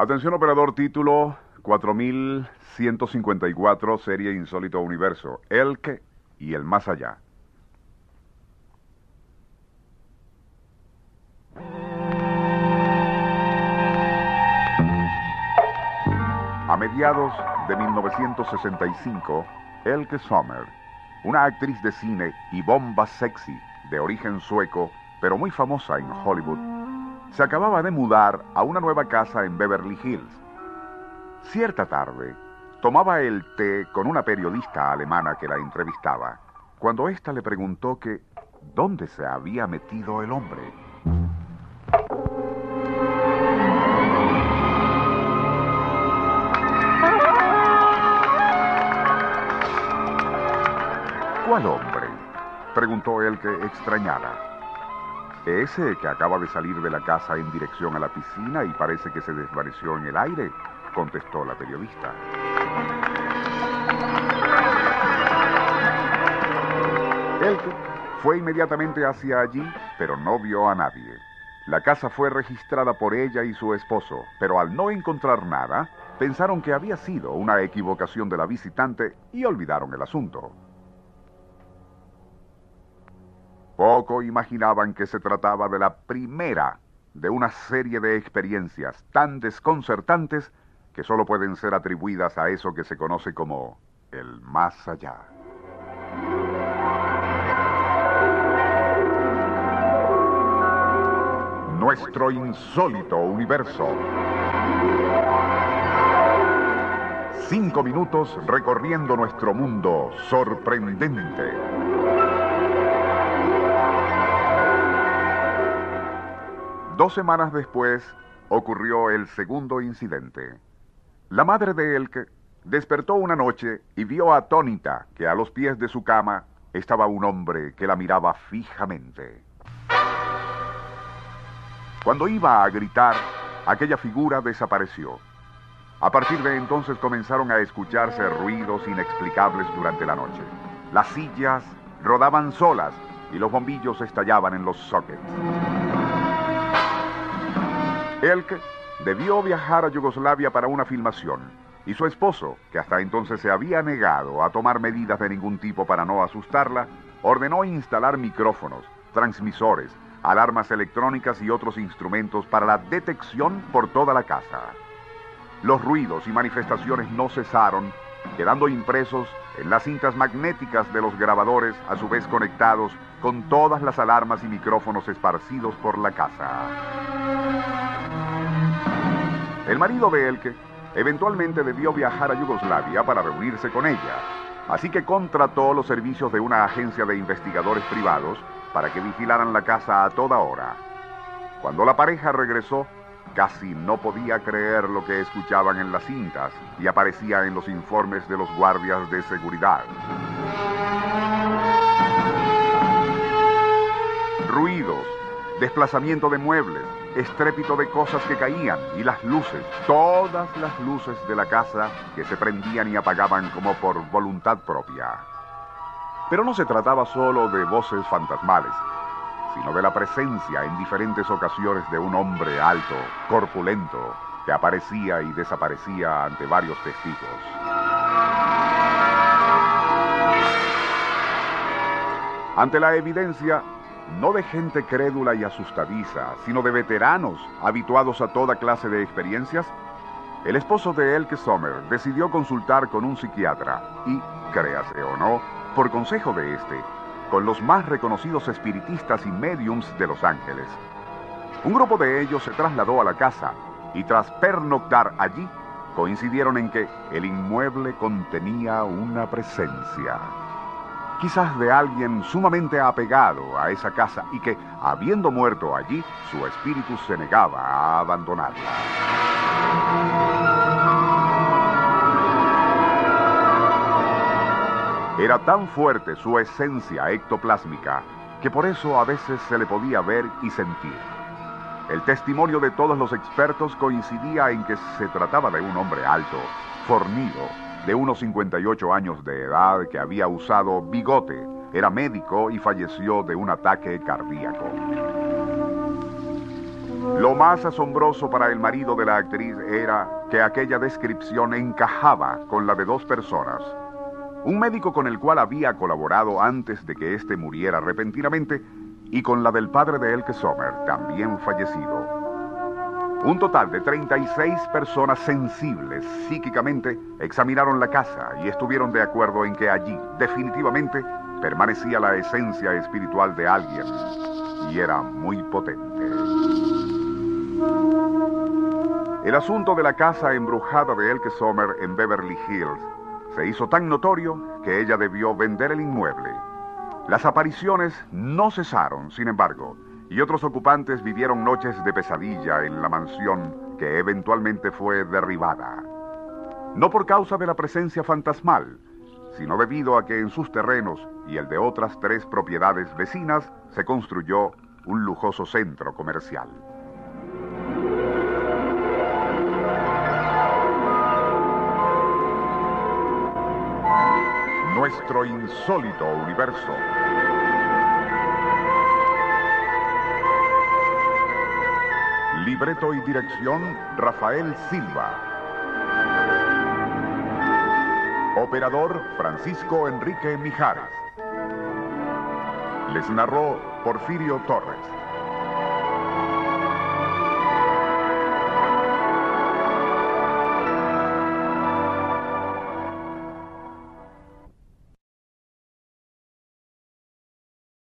Atención operador título 4154 Serie Insólito Universo. El que y el más allá. A mediados de 1965, Elke Sommer, una actriz de cine y bomba sexy de origen sueco, pero muy famosa en Hollywood, se acababa de mudar a una nueva casa en Beverly Hills. Cierta tarde, tomaba el té con una periodista alemana que la entrevistaba, cuando ésta le preguntó que dónde se había metido el hombre. ¿Cuál hombre? preguntó él que extrañara. Ese que acaba de salir de la casa en dirección a la piscina y parece que se desvaneció en el aire, contestó la periodista. Elke fue inmediatamente hacia allí, pero no vio a nadie. La casa fue registrada por ella y su esposo, pero al no encontrar nada, pensaron que había sido una equivocación de la visitante y olvidaron el asunto. Poco imaginaban que se trataba de la primera de una serie de experiencias tan desconcertantes que solo pueden ser atribuidas a eso que se conoce como el más allá. Nuestro insólito universo. Cinco minutos recorriendo nuestro mundo sorprendente. Dos semanas después ocurrió el segundo incidente. La madre de Elke despertó una noche y vio atónita que a los pies de su cama estaba un hombre que la miraba fijamente. Cuando iba a gritar, aquella figura desapareció. A partir de entonces comenzaron a escucharse ruidos inexplicables durante la noche. Las sillas rodaban solas y los bombillos estallaban en los sockets. Elke debió viajar a Yugoslavia para una filmación y su esposo, que hasta entonces se había negado a tomar medidas de ningún tipo para no asustarla, ordenó instalar micrófonos, transmisores, alarmas electrónicas y otros instrumentos para la detección por toda la casa. Los ruidos y manifestaciones no cesaron, quedando impresos en las cintas magnéticas de los grabadores, a su vez conectados con todas las alarmas y micrófonos esparcidos por la casa. El marido de Elke eventualmente debió viajar a Yugoslavia para reunirse con ella, así que contrató los servicios de una agencia de investigadores privados para que vigilaran la casa a toda hora. Cuando la pareja regresó, casi no podía creer lo que escuchaban en las cintas y aparecía en los informes de los guardias de seguridad. Ruidos, desplazamiento de muebles, estrépito de cosas que caían y las luces, todas las luces de la casa que se prendían y apagaban como por voluntad propia. Pero no se trataba solo de voces fantasmales, sino de la presencia en diferentes ocasiones de un hombre alto, corpulento, que aparecía y desaparecía ante varios testigos. Ante la evidencia, no de gente crédula y asustadiza, sino de veteranos habituados a toda clase de experiencias, el esposo de Elke Sommer decidió consultar con un psiquiatra y, créase o no, por consejo de este, con los más reconocidos espiritistas y mediums de Los Ángeles. Un grupo de ellos se trasladó a la casa y tras pernoctar allí, coincidieron en que el inmueble contenía una presencia quizás de alguien sumamente apegado a esa casa y que, habiendo muerto allí, su espíritu se negaba a abandonarla. Era tan fuerte su esencia ectoplásmica que por eso a veces se le podía ver y sentir. El testimonio de todos los expertos coincidía en que se trataba de un hombre alto, fornido, de unos 58 años de edad que había usado bigote. Era médico y falleció de un ataque cardíaco. Lo más asombroso para el marido de la actriz era que aquella descripción encajaba con la de dos personas. Un médico con el cual había colaborado antes de que éste muriera repentinamente y con la del padre de Elke Sommer, también fallecido. Un total de 36 personas sensibles psíquicamente examinaron la casa y estuvieron de acuerdo en que allí definitivamente permanecía la esencia espiritual de alguien y era muy potente. El asunto de la casa embrujada de Elke Sommer en Beverly Hills se hizo tan notorio que ella debió vender el inmueble. Las apariciones no cesaron, sin embargo, y otros ocupantes vivieron noches de pesadilla en la mansión que eventualmente fue derribada. No por causa de la presencia fantasmal, sino debido a que en sus terrenos y el de otras tres propiedades vecinas se construyó un lujoso centro comercial. Nuestro insólito universo. Libreto y dirección Rafael Silva. Operador Francisco Enrique Mijares. Les narró Porfirio Torres.